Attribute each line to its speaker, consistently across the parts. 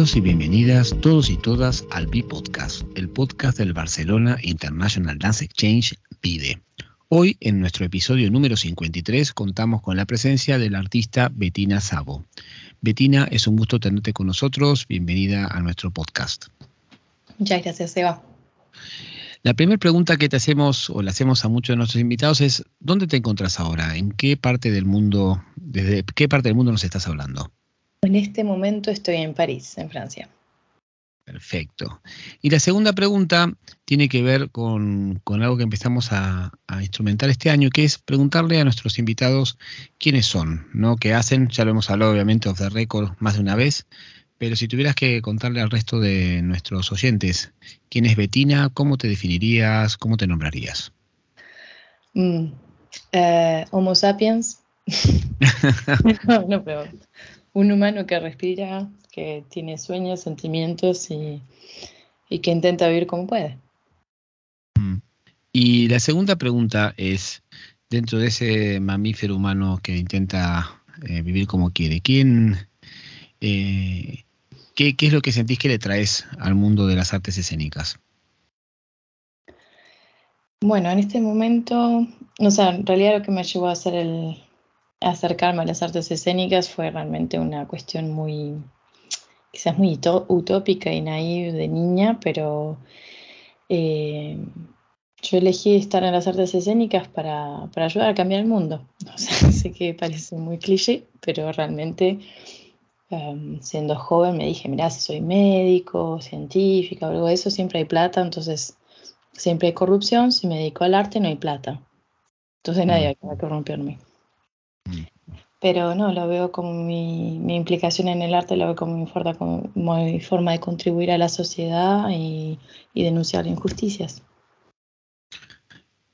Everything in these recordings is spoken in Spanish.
Speaker 1: Bienvenidos y bienvenidas todos y todas al B-Podcast, el podcast del Barcelona International Dance Exchange PIDE. Hoy, en nuestro episodio número 53, contamos con la presencia de la artista Betina Sabo. Betina, es un gusto tenerte con nosotros. Bienvenida a nuestro podcast.
Speaker 2: Muchas gracias, Eva.
Speaker 1: La primera pregunta que te hacemos o le hacemos a muchos de nuestros invitados es, ¿dónde te encuentras ahora? ¿En qué parte del mundo, desde qué parte del mundo nos estás hablando?
Speaker 2: En este momento estoy en París, en Francia.
Speaker 1: Perfecto. Y la segunda pregunta tiene que ver con, algo que empezamos a, instrumentar este año, que es preguntarle a nuestros invitados quiénes son, ¿no? ¿Qué hacen? Ya lo hemos hablado obviamente of the record más de una vez, pero si tuvieras que contarle al resto de nuestros oyentes quién es Betina, ¿cómo te definirías? ¿Cómo te nombrarías?
Speaker 2: Mm, eh, homo sapiens. no, no, pero un humano que respira, que tiene sueños, sentimientos y, que intenta vivir como puede.
Speaker 1: Mm. Y la segunda pregunta es, dentro de ese mamífero humano que intenta eh, vivir como quiere, ¿quién, eh, qué, es lo que sentís que le traes al mundo de las artes escénicas?
Speaker 2: Bueno, en este momento, o sea, en realidad lo que me llevó a hacer el, acercarme a las artes escénicas fue realmente una cuestión muy, quizás muy utópica y naive de niña, pero eh, yo elegí estar en las artes escénicas para, ayudar a cambiar el mundo. O sea, sé que parece muy cliché, pero realmente em, siendo joven me dije, mira, si soy médico, científica o algo de eso, siempre hay plata, entonces siempre hay corrupción, si me dedico al arte no hay plata. Entonces nadie va a corromperme. Pero no, lo veo como mi, implicación en el arte, lo veo como mi forma, de contribuir a la sociedad y, denunciar injusticias.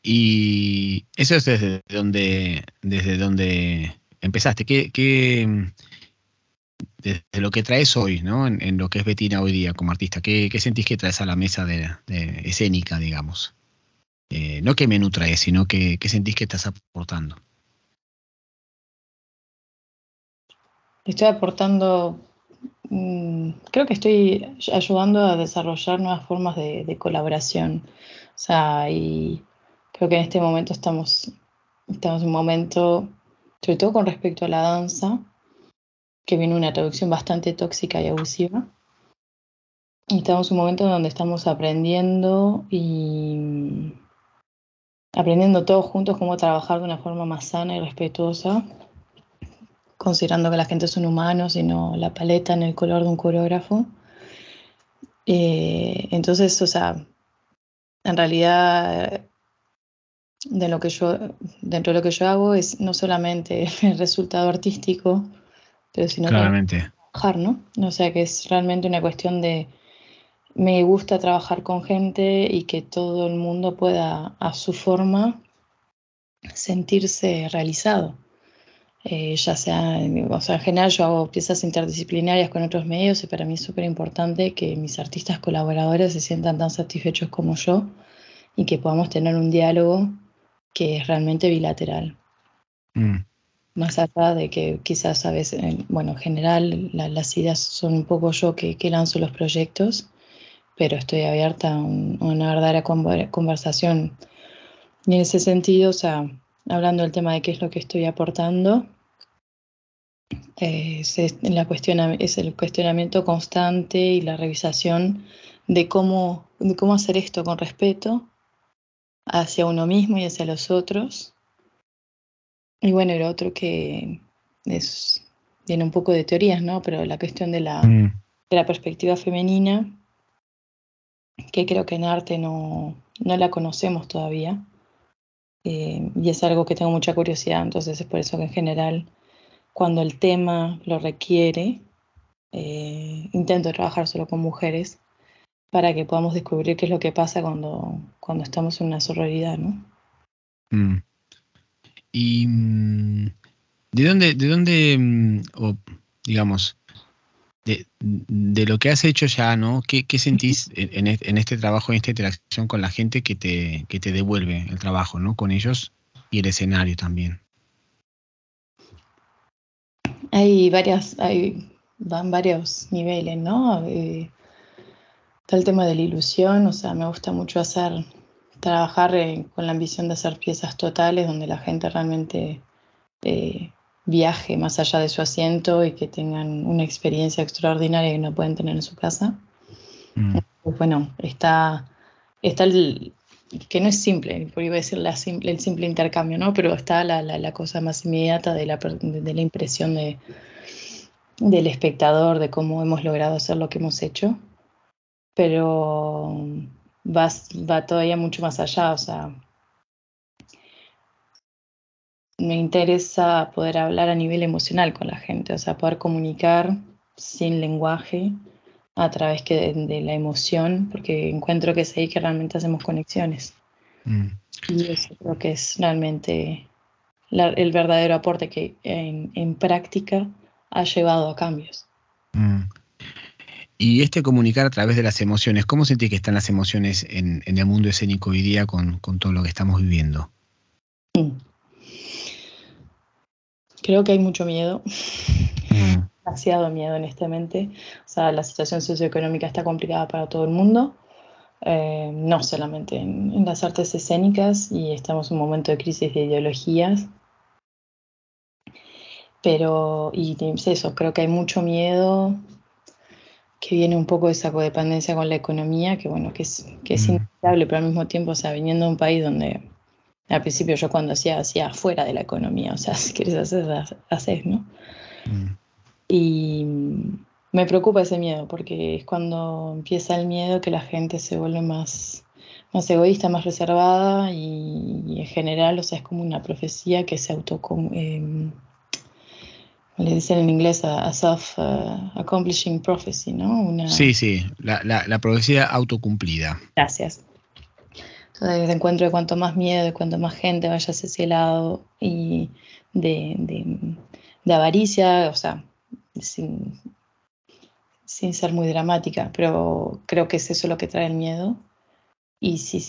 Speaker 1: Y eso es desde donde, desde donde empezaste. ¿Qué, desde lo que traes hoy, ¿no? En, lo que es Betina hoy día como artista, ¿qué, sentís que traes a la mesa de, escénica, digamos? Eh, no qué menú traes, sino qué sentís que estás aportando.
Speaker 2: Estoy aportando, mm, creo que estoy ayudando a desarrollar nuevas formas de, colaboración. O sea, y creo que en este momento estamos, estamos en un momento, sobre todo con respecto a la danza, que viene una traducción bastante tóxica y abusiva. Y estamos en un momento donde estamos aprendiendo y aprendiendo todos juntos cómo trabajar de una forma más sana y respetuosa considerando que la gente son humanos y no la paleta en el color de un coreógrafo. Eh, entonces, o sea, en realidad, de lo que yo, dentro de lo que yo hago es no solamente el resultado artístico, pero sino
Speaker 1: Claramente.
Speaker 2: trabajar, ¿no? O sea, que es realmente una cuestión de, me gusta trabajar con gente y que todo el mundo pueda, a su forma, sentirse realizado. Eh, ya sea, o sea, en general yo hago piezas interdisciplinarias con otros medios y para mí es súper importante que mis artistas colaboradores se sientan tan satisfechos como yo y que podamos tener un diálogo que es realmente bilateral. Mm. Más allá de que quizás a veces, bueno, en general las ideas son un poco yo que, que, lanzo los proyectos, pero estoy abierta a, una verdadera conversación. Y en ese sentido, o sea, hablando del tema de qué es lo que estoy aportando, es, la es el cuestionamiento constante y la revisación de cómo, de cómo hacer esto con respeto hacia uno mismo y hacia los otros. Y bueno, el otro que es, viene un poco de teorías, ¿no? Pero la cuestión de la, mm. de la perspectiva femenina, que creo que en arte no, no la conocemos todavía. Eh, y es algo que tengo mucha curiosidad, entonces es por eso que en general cuando el tema lo requiere, eh, intento trabajar solo con mujeres para que podamos descubrir qué es lo que pasa cuando, cuando estamos en una sororidad, ¿no?
Speaker 1: Mm. Y mm, de dónde, de dónde, mm, o digamos, de, lo que has hecho ya, ¿no? ¿Qué, sentís en, en, este trabajo, en esta interacción con la gente que te, que te devuelve el trabajo, ¿no? Con ellos y el escenario también.
Speaker 2: Hay varias, hay va en varios niveles, ¿no? Eh, está el tema de la ilusión, o sea, me gusta mucho hacer, trabajar eh, con la ambición de hacer piezas totales donde la gente realmente eh, viaje más allá de su asiento y que tengan una experiencia extraordinaria que no pueden tener en su casa. Mm. Pues bueno, está, está el, que no es simple, porque iba a decir la el simple intercambio, ¿no? Pero está la, la, cosa más inmediata de la, de la impresión de, del espectador, de cómo hemos logrado hacer lo que hemos hecho. Pero va, va todavía mucho más allá, o sea, me interesa poder hablar a nivel emocional con la gente, o sea, poder comunicar sin lenguaje a través de, la emoción, porque encuentro que es ahí que realmente hacemos conexiones. Mm. Y eso creo que es realmente el verdadero aporte que en, práctica ha llevado a cambios.
Speaker 1: Mm. Y este comunicar a través de las emociones, ¿cómo sentís que están las emociones en, el mundo escénico hoy día con, todo lo que estamos viviendo? Mm.
Speaker 2: Creo que hay mucho miedo demasiado miedo, honestamente. O sea, la situación socioeconómica está complicada para todo el mundo, eh, no solamente en, las artes escénicas, y estamos en un momento de crisis de ideologías. Pero, y eso, creo que hay mucho miedo que viene un poco de esa codependencia con la economía, que bueno, que es, que es mm. inevitable, pero al mismo tiempo, o sea, viniendo de un país donde al principio yo cuando hacía, hacía fuera de la economía, o sea, si quieres hacer, haces, ¿no? Mm. Y me preocupa ese miedo, porque es cuando empieza el miedo que la gente se vuelve más, más egoísta, más reservada y, en general, o sea, es como una profecía que se auto... Eh, le dicen en inglés a, self-accomplishing prophecy, ¿no?
Speaker 1: Sí, sí, la, la, profecía autocumplida.
Speaker 2: Gracias. Entonces, encuentro de cuanto más miedo, de cuanto más gente vaya hacia ese lado y de, de, de avaricia, o sea, sin, ser muy dramática, pero creo que es eso lo que trae el miedo. Y si,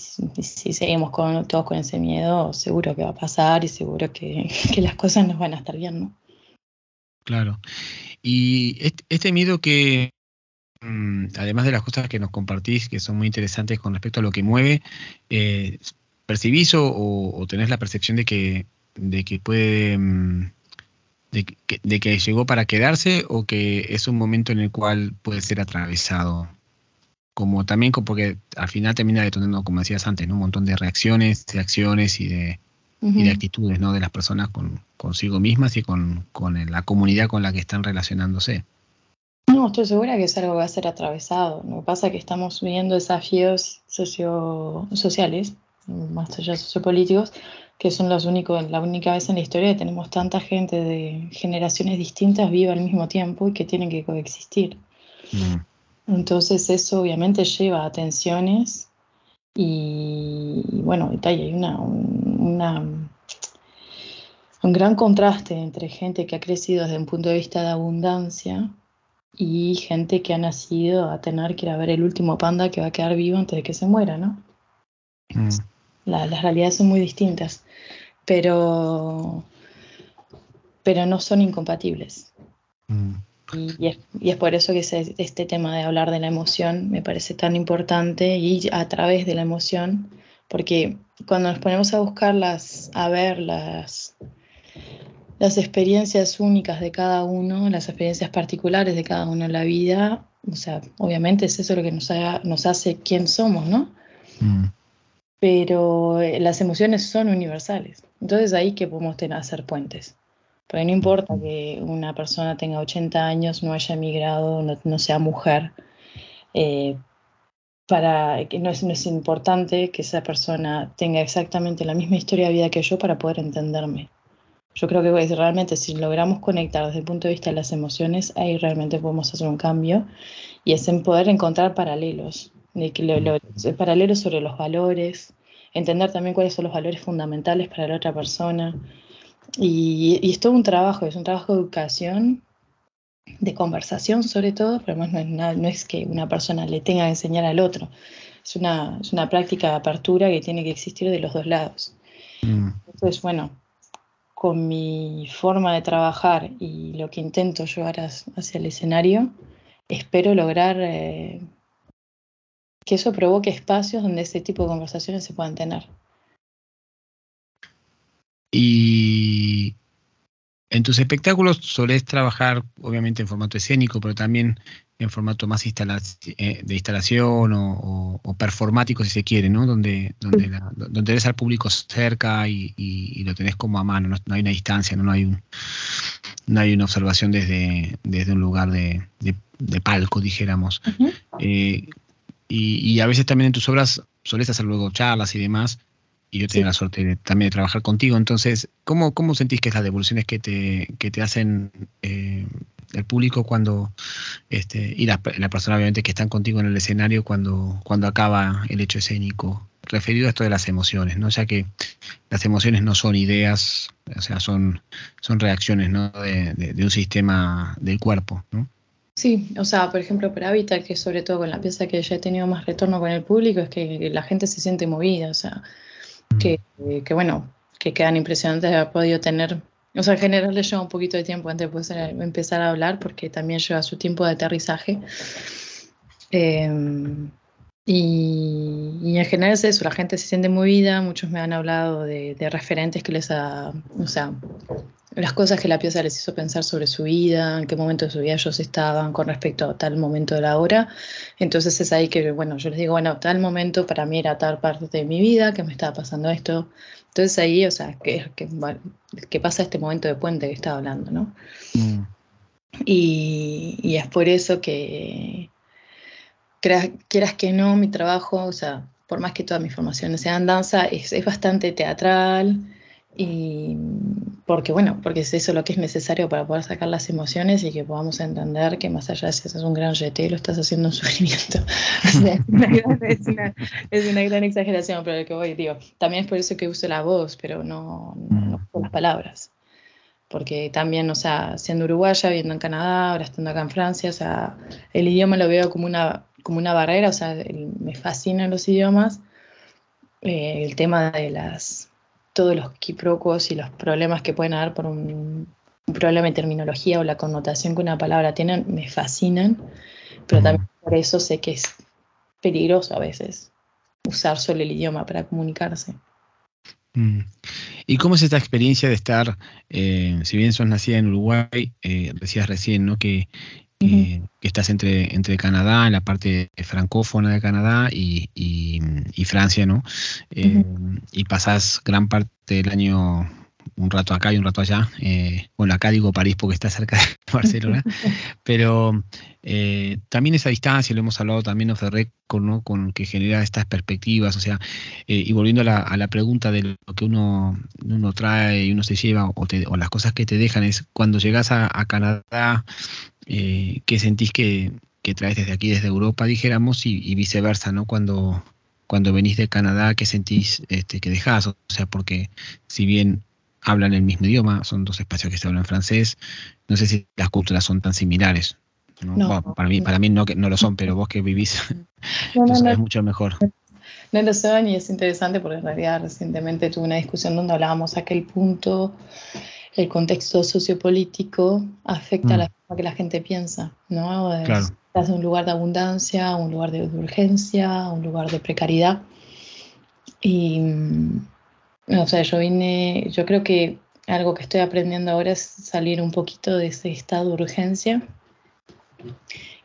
Speaker 2: seguimos con, todos con ese miedo, seguro que va a pasar y seguro que, las cosas nos van a estar bien, ¿no?
Speaker 1: Claro. Y este, miedo que, mm, además de las cosas que nos compartís, que son muy interesantes con respecto a lo que mueve, eh, ¿percibís o, o, tenés la percepción de que, de que puede de que, llegó para quedarse o que es un momento en el cual puede ser atravesado. Como también porque al final termina detonando, como decías antes, un montón de reacciones, de acciones y de, de actitudes ¿no? de las personas con, consigo mismas y con, la comunidad con la que están relacionándose.
Speaker 2: No, estoy segura que es algo que va a ser atravesado. Lo que pasa es que estamos viviendo desafíos socio sociales, más allá sociopolíticos, que son los únicos, la única vez en la historia que tenemos tanta gente de generaciones distintas viva al mismo tiempo y que tienen que coexistir. Mm. Entonces eso obviamente lleva a tensiones y, bueno, hay una, una, un gran contraste entre gente que ha crecido desde un punto de vista de abundancia y gente que ha nacido a tener que ir a ver el último panda que va a quedar vivo antes de que se muera, ¿no? Mm. Las realidades son muy distintas pero, pero no son incompatibles. Mm. Y, es, por eso que este tema de hablar de la emoción me parece tan importante y a través de la emoción, porque cuando nos ponemos a buscarlas, a ver las, las experiencias únicas de cada uno, las experiencias particulares de cada uno en la vida, o sea, obviamente es eso lo que nos, nos hace quién somos, ¿no? Mm pero eh, las emociones son universales. Entonces ahí que podemos tener, hacer puentes. Porque no importa que una persona tenga 80 años, no haya emigrado, no, sea mujer, eh, para que no es, no es, importante que esa persona tenga exactamente la misma historia de vida que yo para poder entenderme. Yo creo que realmente si logramos conectar desde el punto de vista de las emociones, ahí realmente podemos hacer un cambio y es en poder encontrar paralelos de que lo, paralelo sobre los valores, entender también cuáles son los valores fundamentales para la otra persona. Y, y es todo un trabajo, es un trabajo de educación, de conversación sobre todo, pero además no es, nada, no es que una persona le tenga que enseñar al otro, es una, es una práctica de apertura que tiene que existir de los dos lados. Mm. Entonces, bueno, con mi forma de trabajar y lo que intento llevar hacia el escenario, espero lograr eh, que eso provoque espacios donde ese tipo de conversaciones se puedan tener.
Speaker 1: Y en tus espectáculos solés trabajar, obviamente, en formato escénico, pero también en formato más eh, de instalación o, performático, si se quiere, ¿no? Donde, donde, donde ves al público cerca y, lo tenés como a mano, no, hay una distancia, no, hay un, no hay una observación desde, desde un lugar de, palco, dijéramos. Eh, y, a veces también en tus obras solés hacer luego charlas y demás, y yo tengo la suerte también de trabajar contigo. Entonces, ¿cómo, cómo sentís que es las devoluciones que te, que te hacen eh, el público cuando, este, y la, persona obviamente que están contigo en el escenario cuando, cuando acaba el hecho escénico? Referido a esto de las emociones, ¿no? O sea que las emociones no son ideas, o sea, son, son reacciones, ¿no? De, de, un sistema del cuerpo, ¿no?
Speaker 2: Sí, o sea, por ejemplo, para Habitat, que sobre todo con la pieza que ya he tenido más retorno con el público, es que la gente se siente movida, o sea, que, que, bueno, que quedan impresionantes de haber podido tener. O sea, en general le lleva un poquito de tiempo antes de empezar a hablar porque también lleva su tiempo de aterrizaje. Em, y, y, en general es eso, la gente se siente movida, muchos me han hablado de, de referentes que les ha, o sea, las cosas que la pieza les hizo pensar sobre su vida, en qué momento de su vida ellos estaban con respecto a tal momento de la hora. Entonces es ahí que, bueno, yo les digo, bueno, tal momento para mí era tal parte de mi vida, que me estaba pasando esto. Entonces ahí, o sea, que, que, pasa este momento de puente que estaba hablando, ¿no? Mm. Y, y, es por eso que, quieras que no, mi trabajo, o sea, por más que todas mis formaciones sean danza, es, es bastante teatral y porque bueno, porque es eso lo que es necesario para poder sacar las emociones y que podamos entender que más allá de si haces un gran jeté, lo estás haciendo un sufrimiento. es, una, es, una, gran exageración, pero lo que voy, digo, también es por eso que uso la voz, pero no, no, no las palabras. Porque también, o sea, siendo uruguaya, viviendo en Canadá, ahora estando acá en Francia, o sea, el idioma lo veo como una, como una barrera, o sea, me fascinan los idiomas. Eh, el tema de las todos los quiproquos y los problemas que pueden haber por un, problema de terminología o la connotación que una palabra tiene me fascinan, pero también por eso sé que es peligroso a veces usar solo el idioma para comunicarse.
Speaker 1: Mm. ¿Y cómo es esta experiencia de estar, eh, si bien sos nacida en Uruguay, eh, decías recién, ¿no? Que que estás entre, entre Canadá, en la parte francófona de Canadá y, Francia, ¿no? Eh, y pasás gran parte del año un rato acá y un rato allá. Eh, bueno, acá digo París porque está cerca de Barcelona, pero eh, también esa distancia, lo hemos hablado también of the ¿no? con que genera estas perspectivas, o sea, y volviendo a la, pregunta de lo que uno, uno trae y uno se lleva o, las cosas que te dejan, es cuando llegas a Canadá, eh, ¿qué sentís que, traes desde aquí, desde Europa, dijéramos, y, viceversa, ¿no? Cuando, cuando venís de Canadá, ¿qué sentís este, que dejás? O sea, porque si bien hablan el mismo idioma, son dos espacios que se hablan francés, no sé si las culturas son tan similares. para mí, para mí no, no lo son, pero vos que vivís lo sabes mucho mejor.
Speaker 2: No lo son y es interesante porque en realidad recientemente tuve una discusión donde hablábamos a aquel punto el contexto sociopolítico afecta a la mm. forma que la gente piensa, ¿no? Estás en un lugar de abundancia, un lugar de urgencia, un lugar de precariedad. Y, mm, o sea, yo vine, yo creo que algo que estoy aprendiendo ahora es salir un poquito de ese estado de urgencia,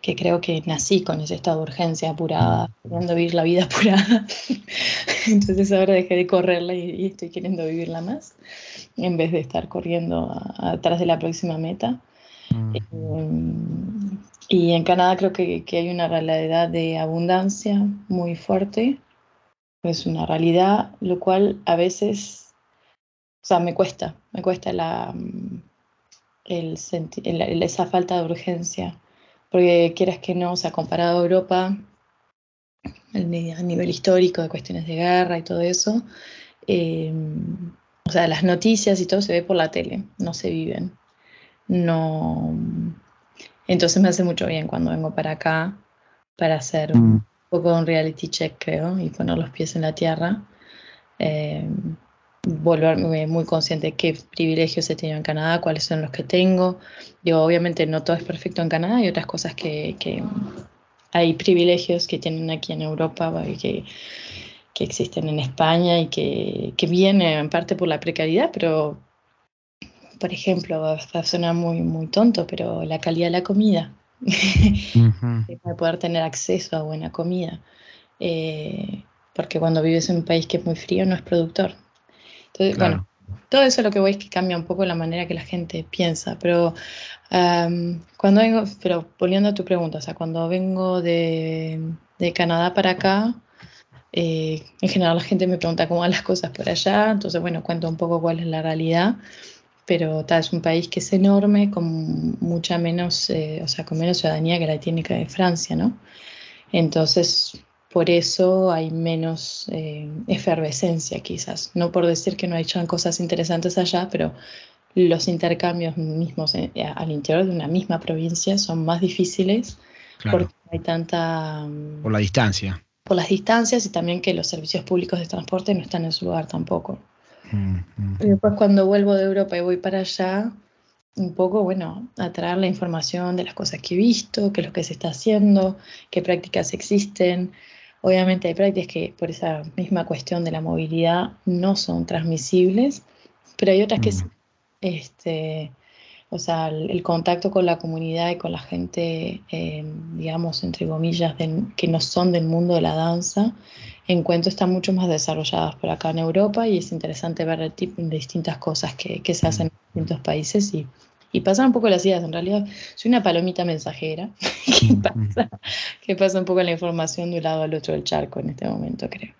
Speaker 2: que creo que nací con ese estado de urgencia apurada, queriendo vivir la vida apurada. Entonces ahora dejé de correrla y estoy queriendo vivirla más en vez de estar corriendo atrás de la próxima meta. Mm. y en Canadá creo que, hay una realidad de abundancia muy fuerte, es una realidad, lo cual a veces, o sea, me cuesta, me cuesta la, el, esa falta de urgencia, porque quieras que no, o sea, comparado a Europa, a nivel histórico de cuestiones de guerra y todo eso, eh, o sea, las noticias y todo se ve por la tele, no se viven. No. Entonces me hace mucho bien cuando vengo para acá para hacer mm. Poco un reality check, creo, y poner los pies en la tierra. Eh, volverme muy consciente de qué privilegios he tenido en Canadá, cuáles son los que tengo. Digo, obviamente no todo es perfecto en Canadá, hay otras cosas que, que hay privilegios que tienen aquí en Europa que, que existen en España y que, que vienen en parte por la precariedad, pero por ejemplo, va a sonar muy, muy tonto, pero la calidad de la comida, poder tener acceso a buena comida, eh, porque cuando vives en un país que es muy frío no es productor. Entonces, bueno, todo eso lo que voy es que cambia un poco la manera que la gente piensa, pero cuando vengo, pero volviendo a tu pregunta, o sea, cuando vengo de, de Canadá para acá, eh, en general la gente me pregunta cómo van las cosas por allá, entonces bueno, cuento un poco cuál es la realidad pero tal, es un país que es enorme, con mucha menos, eh, o sea, con menos ciudadanía que la tiene que Francia, ¿no? Entonces, por eso hay menos eh, efervescencia quizás. No por decir que no hay cosas interesantes allá, pero los intercambios mismos eh, al interior de una misma provincia son más difíciles porque hay tanta...
Speaker 1: Por la distancia.
Speaker 2: Por las distancias y también que los servicios públicos de transporte no están en su lugar tampoco. Y después cuando vuelvo de Europa y voy para allá, un poco, bueno, a traer la información de las cosas que he visto, qué es lo que se está haciendo, qué prácticas existen. Obviamente hay prácticas que por esa misma cuestión de la movilidad no son transmisibles, pero hay otras que sí. Este, o sea, el, contacto con la comunidad y con la gente, eh, digamos, entre comillas, que no son del mundo de la danza, encuentro están mucho más desarrolladas por acá en Europa y es interesante ver el tipo, distintas cosas que, que, se hacen en distintos países y, y pasar un poco las ideas. En realidad, soy una palomita mensajera que pasa, que pasa un poco la información de un lado al otro del charco en este momento, creo.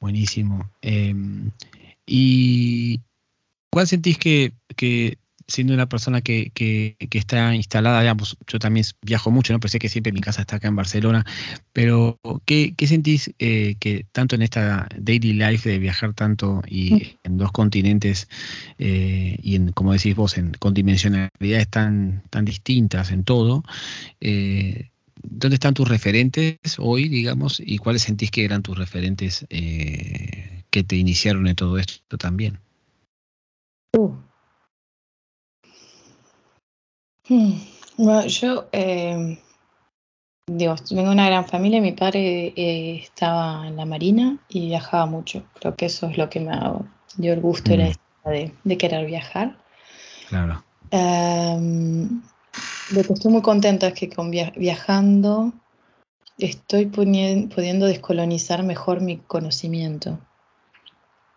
Speaker 1: Buenísimo. Em, ¿Y cuál sentís que, que siendo una persona que, que, está instalada, digamos, yo también viajo mucho, ¿no? Pensé que siempre mi casa está acá en Barcelona, pero ¿qué, qué sentís eh, que tanto en esta daily life de viajar tanto y mm. en dos continentes eh, y en, como decís vos, en, con dimensionalidades tan, tan distintas en todo, eh, ¿dónde están tus referentes hoy, digamos, y cuáles sentís que eran tus referentes que te iniciaron en todo esto también?
Speaker 2: Uh. Hmm. Bueno, yo eh, digo, vengo de una gran familia. Mi padre eh, estaba en la marina y viajaba mucho. Creo que eso es lo que me dio el gusto la mm. de, de, querer viajar.
Speaker 1: Claro.
Speaker 2: Um, lo que estoy muy contenta es que con viajando estoy pudiendo descolonizar mejor mi conocimiento,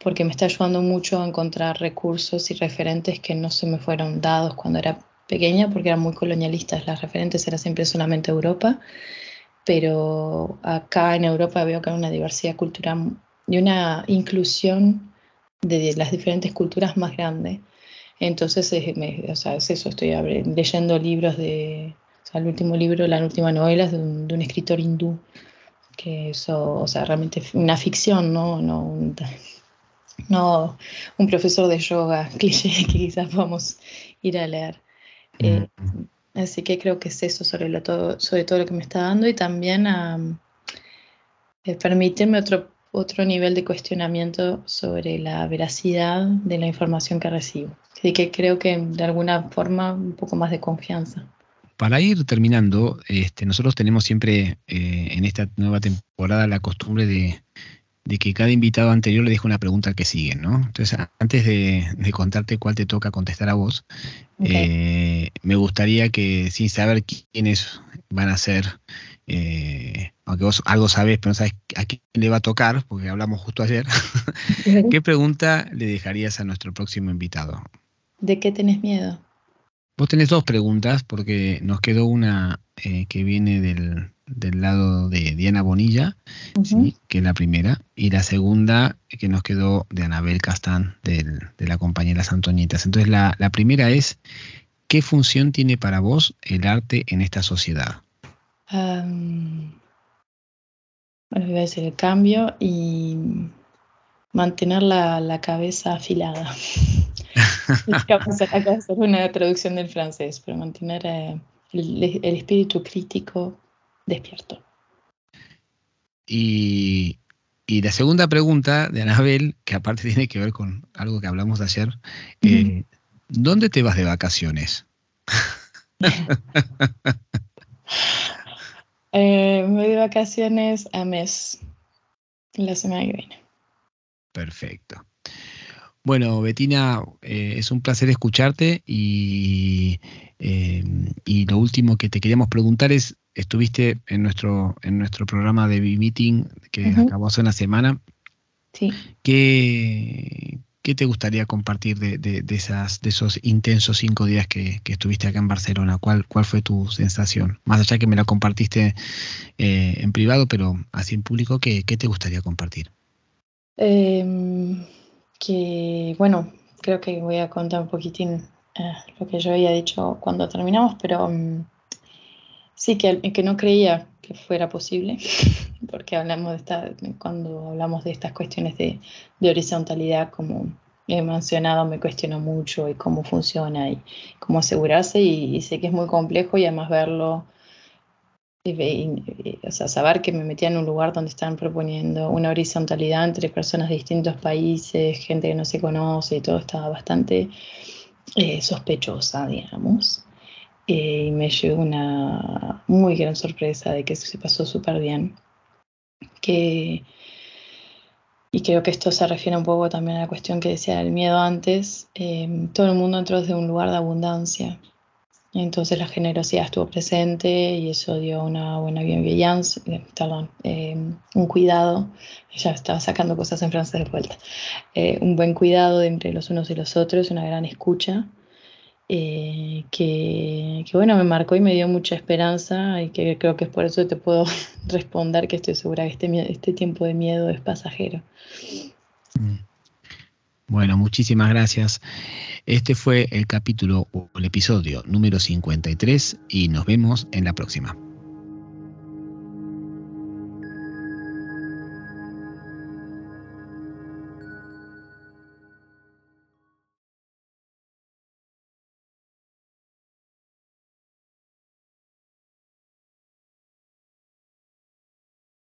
Speaker 2: porque me está ayudando mucho a encontrar recursos y referentes que no se me fueron dados cuando era pequeña porque eran muy colonialistas, las referentes era siempre solamente Europa, pero acá en Europa veo que hay una diversidad cultural y una inclusión de las diferentes culturas más grande. Entonces, o sea, es eso, estoy leyendo libros de, o sea, el último libro, la última novela es de un, escritor hindú, que eso, o sea, realmente una ficción, ¿no? No un, no un profesor de yoga cliché que quizás podamos ir a leer. Eh, así que creo que es eso sobre, lo todo, sobre todo lo que me está dando y también a eh, permitirme otro, otro nivel de cuestionamiento sobre la veracidad de la información que recibo. Así que creo que de alguna forma un poco más de confianza.
Speaker 1: Para ir terminando, este, nosotros tenemos siempre eh, en esta nueva temporada la costumbre de de que cada invitado anterior le deja una pregunta que sigue, ¿no? Entonces, antes de, contarte cuál te toca contestar a vos, eh, me gustaría que, sin saber quiénes van a ser, eh, aunque vos algo sabés, pero no sabes a quién le va a tocar, porque hablamos justo ayer, ¿qué pregunta le dejarías a nuestro próximo invitado?
Speaker 2: ¿De qué tenés miedo?
Speaker 1: Vos tenés dos preguntas, porque nos quedó una eh, que viene del, del lado de Diana Bonilla, que es la primera, y la segunda que nos quedó de Anabel Castán, de la compañera Santonitas. Entonces, la, primera es, ¿qué función tiene para vos el arte en esta sociedad?
Speaker 2: bueno, voy a decir el cambio y mantener la, cabeza afilada. Acabo de hacer una traducción del francés, pero mantener eh, el espíritu crítico despierto.
Speaker 1: Y Y la segunda pregunta de Anabel, que aparte tiene que ver con algo que hablamos ayer, eh, ¿dónde te vas de vacaciones?
Speaker 2: eh, me voy de vacaciones a mes, la semana que viene.
Speaker 1: Perfecto. Bueno, Betina, eh, es un placer escucharte y, eh, y lo último que te queríamos preguntar es, estuviste en nuestro, en nuestro programa de B-Meeting que acabó hace una semana.
Speaker 2: Sí.
Speaker 1: ¿Qué, qué te gustaría compartir de, de, esas, de esos intensos cinco días que, que, estuviste acá en Barcelona? ¿Cuál, ¿Cuál fue tu sensación? Más allá que me la compartiste eh, en privado, pero así en público, ¿qué, qué te gustaría compartir?
Speaker 2: Eh, que, bueno, creo que voy a contar un poquitín eh, lo que yo había dicho cuando terminamos, pero um, sí que, que no creía que fuera posible, porque hablamos de esta, cuando hablamos de estas cuestiones de, de horizontalidad, como he mencionado, me cuestiono mucho y cómo funciona y cómo asegurarse y, y sé que es muy complejo y además verlo o sea, saber que me metía en un lugar donde estaban proponiendo una horizontalidad entre personas de distintos países, gente que no se conoce y todo estaba bastante eh, sospechosa, digamos. Eh, y me llevó una muy gran sorpresa de que se pasó súper bien. Que, y creo que esto se refiere un poco también a la cuestión que decía del miedo antes. Eh, todo el mundo entró desde un lugar de abundancia entonces la generosidad estuvo presente y eso dio una buena bienveillance, eh, perdón, eh, un cuidado, ya estaba sacando cosas en francés de vuelta, eh, un buen cuidado entre los unos y los otros, una gran escucha, que, que, bueno, me marcó y me dio mucha esperanza y que creo que es por eso que te puedo responder que estoy segura que este, este tiempo de miedo es pasajero.
Speaker 1: Mm. Bueno, muchísimas gracias. Este fue el capítulo o el episodio número 53 y nos vemos en la próxima.